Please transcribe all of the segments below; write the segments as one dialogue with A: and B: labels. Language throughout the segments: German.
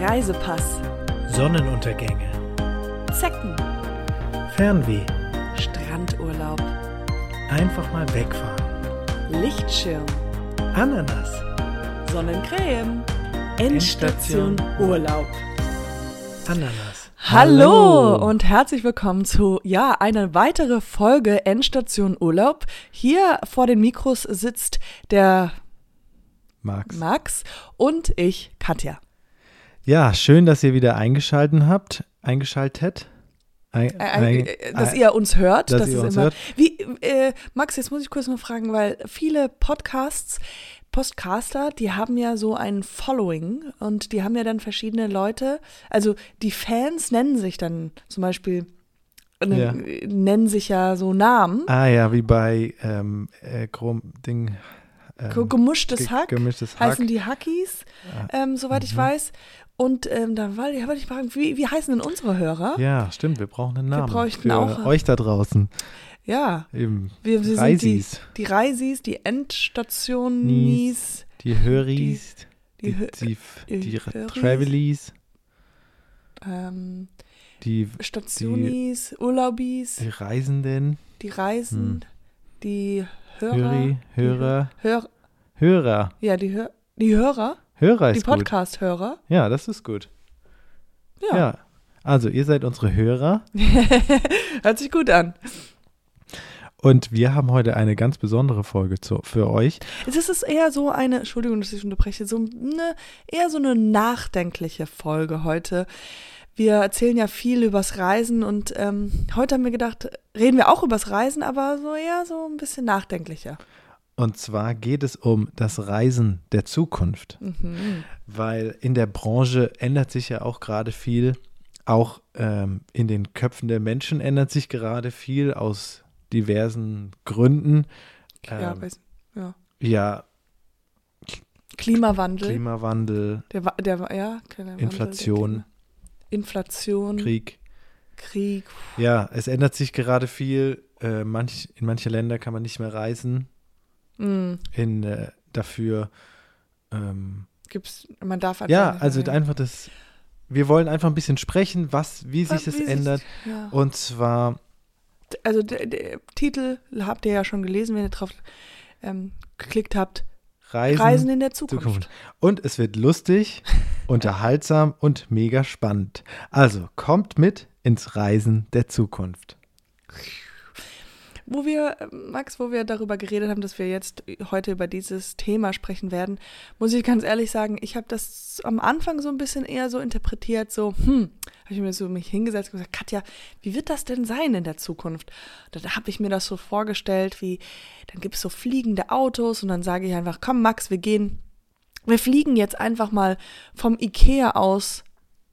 A: Reisepass,
B: Sonnenuntergänge,
A: Zecken,
B: Fernweh,
A: Strandurlaub,
B: einfach mal wegfahren,
A: Lichtschirm,
B: Ananas,
A: Sonnencreme, Endstation. Urlaub.
B: Ananas.
A: Hallo. und herzlich willkommen zu ja eine weitere Folge Endstation Urlaub. Hier vor den Mikros sitzt der
B: Max.
A: Max und ich Katja.
B: Ja, schön, dass ihr wieder eingeschaltet habt. Eingeschaltet. Ein,
A: Äh, äh, äh, dass ihr uns hört.
B: dass
A: das
B: ihr
A: ist
B: uns
A: immer.
B: hört.
A: Wie, äh, Max, jetzt muss ich kurz mal fragen, weil viele Podcasts, Podcaster, die haben ja so ein Following und die haben ja dann verschiedene Leute. Also die Fans nennen sich dann zum Beispiel,
B: Ja.
A: nennen sich ja so Namen.
B: ah ja, wie bei ähm, äh, Chrom Ding. Ähm,
A: Ge- Gemischtes
B: ge-
A: Hack
B: Gemischtes Hack.
A: heißen die Hackies,
B: Ah,
A: ähm, soweit ich
B: mhm.
A: weiß. Und ähm, da wollte ich, ich fragen, wie, wie heißen denn unsere Hörer?
B: Ja, stimmt, wir brauchen einen
A: Wir
B: Namen.
A: bräuchten
B: für
A: auch-
B: euch da draußen.
A: Ja,
B: Eben.
A: wir, wir sind die,
B: Reisis,
A: die Reisis, die Endstationis,
B: die Höris,
A: die
B: die, die, die,
A: die
B: die. Travelies,
A: ähm,
B: die,
A: Stationis, Urlaubis,
B: die Reisenden,
A: die Reisen,
B: Hm.
A: die Hörer.
B: Höri, Hörer,
A: Hör,
B: Hörer.
A: ja, die, Hör, die Hörer,
B: Hörer
A: die
B: ist gut.
A: Podcast-Hörer.
B: Ja, das ist gut.
A: Ja.
B: Ja. Also, ihr seid unsere Hörer
A: Hört sich gut an.
B: und wir haben heute eine ganz besondere Folge zu, für euch.
A: Es ist eher so eine, Entschuldigung, dass ich unterbreche, so eine, eher so eine nachdenkliche Folge heute. Wir erzählen ja viel übers Reisen und ähm, heute haben wir gedacht, reden wir auch übers Reisen, aber so eher so ein bisschen nachdenklicher.
B: Und zwar geht es um das Reisen der Zukunft,
A: Mhm.
B: weil in der Branche ändert sich ja auch gerade viel. Auch ähm, in den Köpfen der Menschen ändert sich gerade viel aus diversen Gründen.
A: Ja,
B: Ähm,
A: weiß, ja.
B: Ja,
A: Klimawandel.
B: Klimawandel,
A: der, der, ja, Klimawandel, der
B: Inflation,
A: Klima- Inflation,
B: Krieg.
A: Krieg.
B: Ja, es ändert sich gerade viel. Äh, manch, in manche Länder kann man nicht mehr reisen.
A: Mhm.
B: In, äh, dafür. Ähm,
A: Gibt's, man darf einfach
B: ja, also
A: mehr-
B: einfach das. Wir wollen einfach ein bisschen sprechen, was, wie sich das
A: Wie
B: ändert.
A: ja.
B: Und zwar,
A: also der, der Titel habt ihr ja schon gelesen, wenn ihr drauf ähm, geklickt habt.
B: Reisen,
A: Reisen in der Zukunft.
B: Zukunft. Und es wird lustig, unterhaltsam und mega spannend. Also kommt mit ins Reisen der Zukunft.
A: Wo wir, Max, wo wir darüber geredet haben, dass wir jetzt heute über dieses Thema sprechen werden, muss ich ganz ehrlich sagen, ich habe das am Anfang so ein bisschen eher so interpretiert, so, hm, habe ich mir so mich hingesetzt und gesagt, Katja, wie wird das denn sein in der Zukunft? Da habe ich mir das so vorgestellt, wie, dann gibt es so fliegende Autos und dann sage ich einfach, komm Max, wir gehen, wir fliegen jetzt einfach mal vom Ikea aus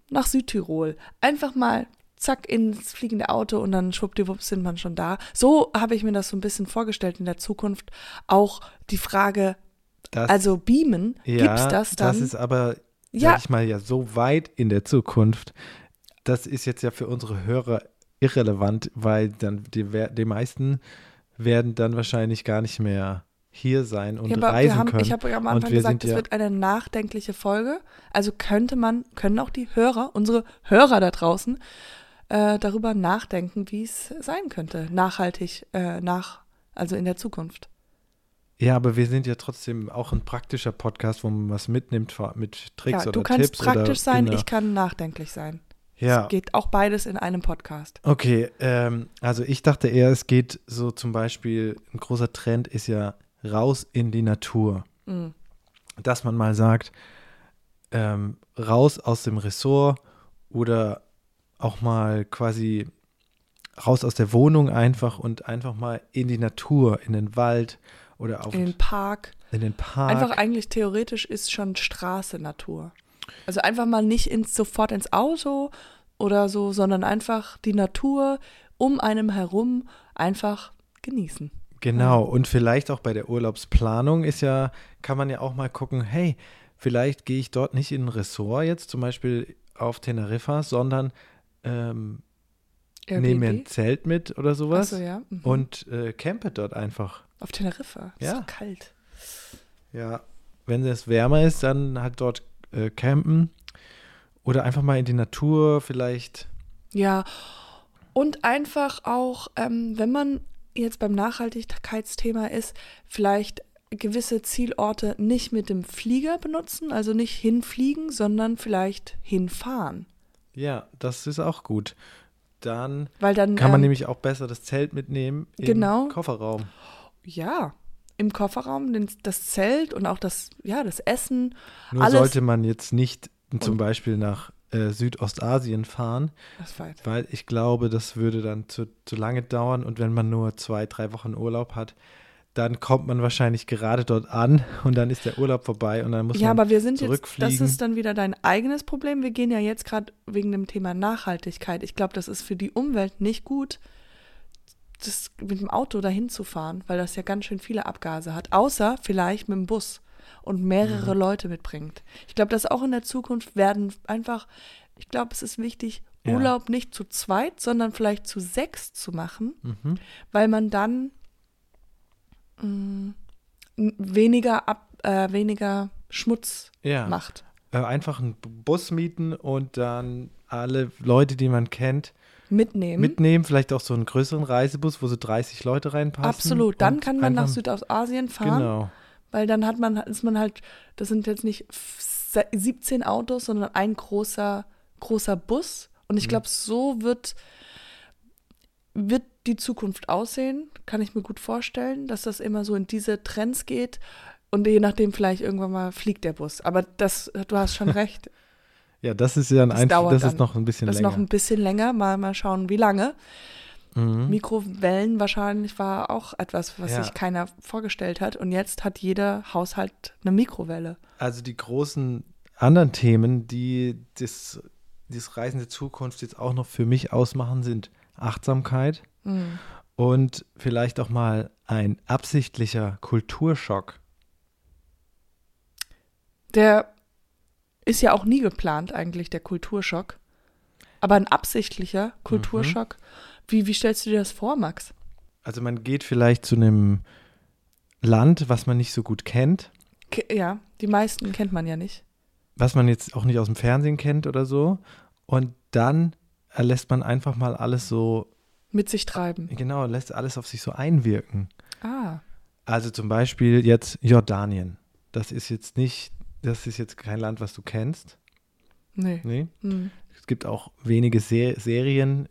A: nach Südtirol. Einfach mal zack ins fliegende Auto und dann schwuppdiwupps sind man schon da. So habe ich mir das so ein bisschen vorgestellt in der Zukunft. Auch die Frage,
B: Das,
A: also Beamen,
B: ja,
A: gibt's das dann?
B: Das ist aber,
A: Ja.
B: sag ich mal, ja so weit in der Zukunft. Das ist jetzt ja für unsere Hörer irrelevant, weil dann die, die meisten werden dann wahrscheinlich gar nicht mehr hier sein und
A: ja, aber
B: reisen
A: wir haben,
B: können.
A: ich habe am
B: Und
A: Anfang gesagt, es
B: ja-
A: wird eine nachdenkliche Folge. Also könnte man, können auch die Hörer, unsere Hörer da draußen, äh, darüber nachdenken, wie es sein könnte. Nachhaltig, äh, nach, also in der Zukunft.
B: Ja, aber wir sind ja trotzdem auch ein praktischer Podcast, wo man was mitnimmt mit Tricks
A: ja,
B: oder
A: du kannst
B: Tipps.
A: praktisch sein, ich kann nachdenklich sein.
B: Ja,
A: Es geht auch beides in einem Podcast.
B: okay. Ähm, also ich dachte eher, es geht so zum Beispiel, ein großer Trend ist ja raus in die Natur.
A: Mhm.
B: Dass man mal sagt, ähm, raus aus dem Ressort oder auch mal quasi raus aus der Wohnung einfach und einfach mal in die Natur, in den Wald oder auf
A: In den Park.
B: in den Park.
A: Einfach eigentlich theoretisch ist schon Straße Natur. Also einfach mal nicht ins, sofort ins Auto oder so, sondern einfach die Natur um einem herum einfach genießen.
B: Genau, und vielleicht auch bei der Urlaubsplanung ist ja, kann man ja auch mal gucken, hey, vielleicht gehe ich dort nicht in ein Ressort jetzt, zum Beispiel auf Teneriffa, sondern ähm, nehme mir ein Zelt mit oder sowas
A: Achso, ja. Mhm.
B: und äh, campe dort einfach.
A: Auf Teneriffa. Ist
B: Ja.
A: so kalt.
B: Ja, wenn es wärmer ist, dann halt dort äh, campen Oder einfach mal in die Natur vielleicht.
A: Ja, und einfach auch, ähm, wenn man jetzt beim Nachhaltigkeitsthema ist, vielleicht gewisse Zielorte nicht mit dem Flieger benutzen, also nicht hinfliegen, sondern vielleicht hinfahren.
B: Ja, das ist auch gut. Dann,
A: dann
B: kann man
A: ähm,
B: nämlich auch besser das Zelt mitnehmen im
A: Genau.
B: Kofferraum.
A: ja im Kofferraum das Zelt und auch das ja das Essen
B: Nur
A: alles
B: sollte man jetzt nicht zum Beispiel nach äh, Südostasien fahren, weil ich glaube, das würde dann zu, zu lange dauern und wenn man nur zwei, drei Wochen Urlaub hat, dann kommt man wahrscheinlich gerade dort an und dann ist der Urlaub vorbei und dann muss
A: ja,
B: man
A: aber wir sind jetzt, das ist dann wieder dein eigenes Problem. Wir gehen ja jetzt gerade wegen dem Thema Nachhaltigkeit. Ich glaube, das ist für die Umwelt nicht gut, das mit dem Auto dahin zu fahren, weil das ja ganz schön viele Abgase hat. Außer vielleicht mit dem Bus und mehrere Leute mitbringt. Ich glaube, dass auch in der Zukunft werden einfach, ich glaube, es ist wichtig,
B: Ja.
A: Urlaub nicht zu zweit, sondern vielleicht zu sechs zu machen,
B: Mhm.
A: weil man dann mh, weniger, ab, äh, weniger Schmutz
B: Ja,
A: macht.
B: äh, einfach einen Bus mieten und dann alle Leute, die man kennt,
A: Mitnehmen.
B: mitnehmen. Vielleicht auch so einen größeren Reisebus, wo so 30 Leute reinpassen.
A: Absolut. Dann kann man nach Südostasien fahren,
B: Genau.
A: weil dann hat man, ist man halt, das sind jetzt nicht f- 17 Autos, sondern ein großer, großer Bus. Und
B: Mhm.
A: ich glaube, so wird, wird die Zukunft aussehen. Kann ich mir gut vorstellen, dass das immer so in diese Trends geht. Und je nachdem vielleicht irgendwann mal fliegt der Bus. Aber das, du hast schon recht.
B: Ja, das ist ja ein
A: Das
B: Einfluss, das
A: dann.
B: ist noch ein bisschen
A: Das ist
B: länger.
A: noch ein bisschen länger. Mal, mal schauen, wie lange.
B: mhm.
A: Mikrowellen wahrscheinlich war auch etwas, was
B: Ja.
A: sich keiner vorgestellt hat. Und jetzt hat jeder Haushalt eine Mikrowelle.
B: Also die großen anderen Themen, die das, das Reisen der Zukunft jetzt auch noch für mich ausmachen, sind Achtsamkeit
A: Mhm.
B: und vielleicht auch mal ein absichtlicher Kulturschock.
A: Der ist ja auch nie geplant, eigentlich, der Kulturschock. Aber ein absichtlicher Kulturschock. Wie, wie stellst du dir das vor, Max?
B: Also man geht vielleicht zu einem Land, was man nicht so gut kennt,
A: Ke ja, die meisten kennt man ja nicht.
B: was man jetzt auch nicht aus dem Fernsehen kennt oder so. Und dann lässt man einfach mal alles so,
A: Mit sich treiben.
B: genau, lässt alles auf sich so einwirken.
A: Ah.
B: Also zum Beispiel jetzt Jordanien. Das ist jetzt nicht, das ist jetzt kein Land, was du kennst.
A: Nee.
B: Nee.
A: Hm.
B: Es gibt auch wenige Se Serien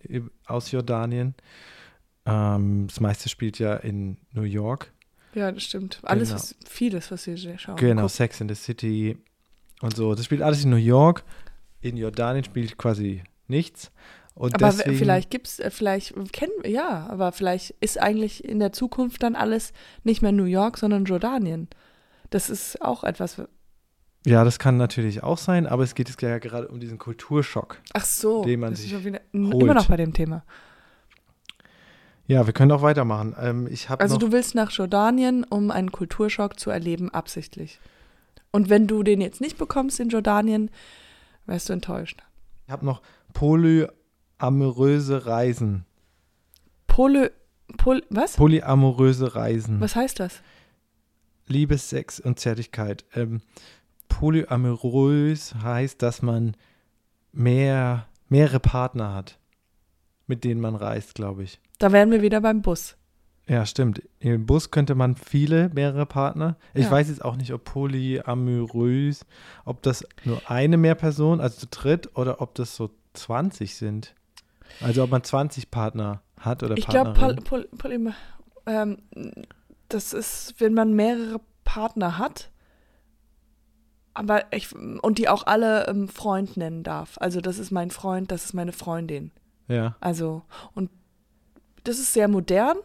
B: aus Jordanien. Ähm, das meiste spielt ja in New York.
A: Ja, das stimmt. Alles,
B: Genau.
A: was, vieles, was wir schauen.
B: Genau,
A: gucken.
B: Sex in the City und so. Das spielt alles in New York. In Jordanien spielt quasi nichts. Und
A: Aber
B: deswegen,
A: vielleicht gibt's, äh, vielleicht kennen wir, ja, aber vielleicht ist eigentlich in der Zukunft dann alles nicht mehr New York, sondern Jordanien. Das ist auch etwas.
B: Ja, das kann natürlich auch sein, aber es geht jetzt ja gerade um diesen Kulturschock.
A: Ach so.
B: Den man sich
A: wieder,
B: holt.
A: immer noch bei dem Thema.
B: Ja, wir können auch weitermachen. Ähm, ich habe
A: Also du willst nach Jordanien, um einen Kulturschock zu erleben, absichtlich. Und wenn du den jetzt nicht bekommst in Jordanien, wärst du enttäuscht.
B: ich hab noch polyamoröse Reisen.
A: Pole, Pol, was?
B: Polyamoröse Reisen.
A: Was heißt das?
B: Liebe, Sex und Zärtlichkeit. Ähm, polyamorös heißt, dass man mehr, mehrere Partner hat, mit denen man reist, glaube ich.
A: Da wären wir wieder beim Bus.
B: Ja, stimmt. Im Bus könnte man viele, mehrere Partner. Ich
A: Ja.
B: weiß jetzt auch nicht, ob polyamorös, ob das nur eine mehr Person, also zu dritt, oder ob das so 20 sind. Also ob man 20 Partner hat oder
A: Ich glaube,
B: Partnerinnen.
A: Pol, Pol, Poly- ähm, das ist, wenn man mehrere Partner hat, aber ich, und die auch alle ähm, Freund nennen darf. Also das ist mein Freund, das ist meine Freundin.
B: ja.
A: Also, und das ist sehr modern.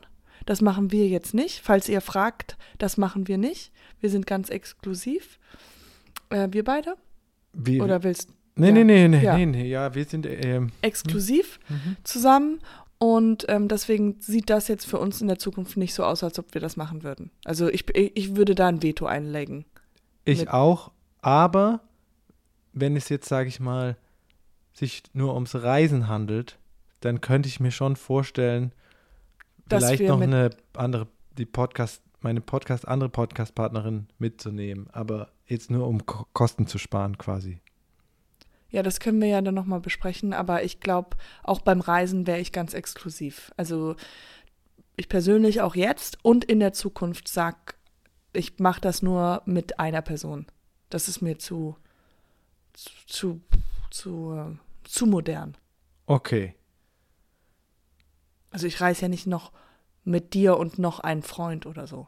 A: Das machen wir jetzt nicht. Falls ihr fragt, das machen wir nicht. Wir sind ganz exklusiv. Äh, wir beide?
B: Wie,
A: Oder willst
B: nee,
A: ja.
B: nee, nee, nee,
A: Ja.
B: nee, nee, ja, wir sind, ähm,
A: exklusiv
B: mhm.
A: zusammen? Und ähm, deswegen sieht das jetzt für uns in der Zukunft nicht so aus, als ob wir das machen würden. Also ich, ich würde da ein Veto einlegen.
B: ich
A: Mit-
B: auch, aber wenn es jetzt, sage ich mal, sich nur ums Reisen handelt, dann könnte ich mir schon vorstellen,
A: Dass
B: vielleicht noch eine andere, die Podcast, meine Podcast, andere Podcast-Partnerin mitzunehmen, aber jetzt nur um Ko Kosten zu sparen quasi.
A: Ja, das können wir ja dann nochmal besprechen, aber ich glaube, auch beim Reisen wäre ich ganz exklusiv. Also ich persönlich auch jetzt und in der Zukunft sag, ich mache das nur mit einer Person. Das ist mir zu, zu, zu, äh, zu modern.
B: Okay.
A: Also ich reise ja nicht noch mit dir und noch einen Freund oder so.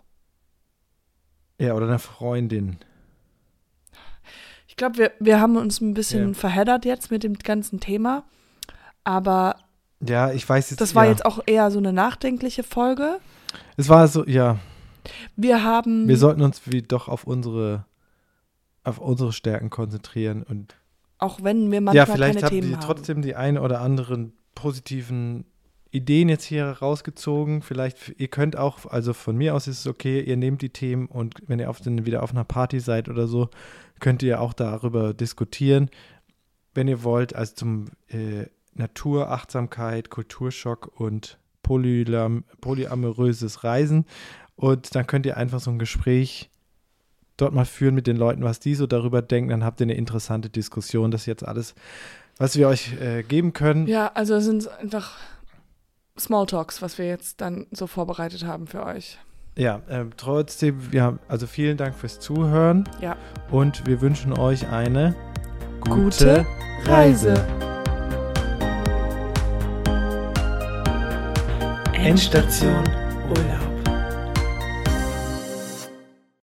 B: Ja, oder eine Freundin.
A: Ich glaube, wir, wir haben uns ein bisschen
B: Ja.
A: verheddert jetzt mit dem ganzen Thema. Aber
B: Ja, ich weiß jetzt.
A: das war
B: ja.
A: jetzt auch eher so eine nachdenkliche Folge.
B: Es war so, ja.
A: Wir haben.
B: Wir sollten uns wie doch auf unsere auf unsere Stärken konzentrieren und
A: auch wenn wir manchmal
B: ja, vielleicht
A: keine Themen haben.
B: trotzdem die ein oder anderen positiven Ideen jetzt hier rausgezogen. Vielleicht, ihr könnt auch, also von mir aus ist es okay, ihr nehmt die Themen und wenn ihr auf den, wieder auf einer Party seid oder so, könnt ihr auch darüber diskutieren, wenn ihr wollt, also zum äh, Natur, Achtsamkeit, Kulturschock und polyam, polyamoröses Reisen. Und dann könnt ihr einfach so ein Gespräch dort mal führen mit den Leuten, was die so darüber denken. Dann habt ihr eine interessante Diskussion. Das ist jetzt alles, was wir euch äh, geben können.
A: Ja, also es sind einfach Smalltalks, was wir jetzt dann so vorbereitet haben für euch.
B: Ja, ähm, trotzdem, ja, also vielen Dank fürs Zuhören.
A: Ja.
B: Und wir wünschen euch eine
A: Gute Reise.
B: Endstation
A: Urlaub.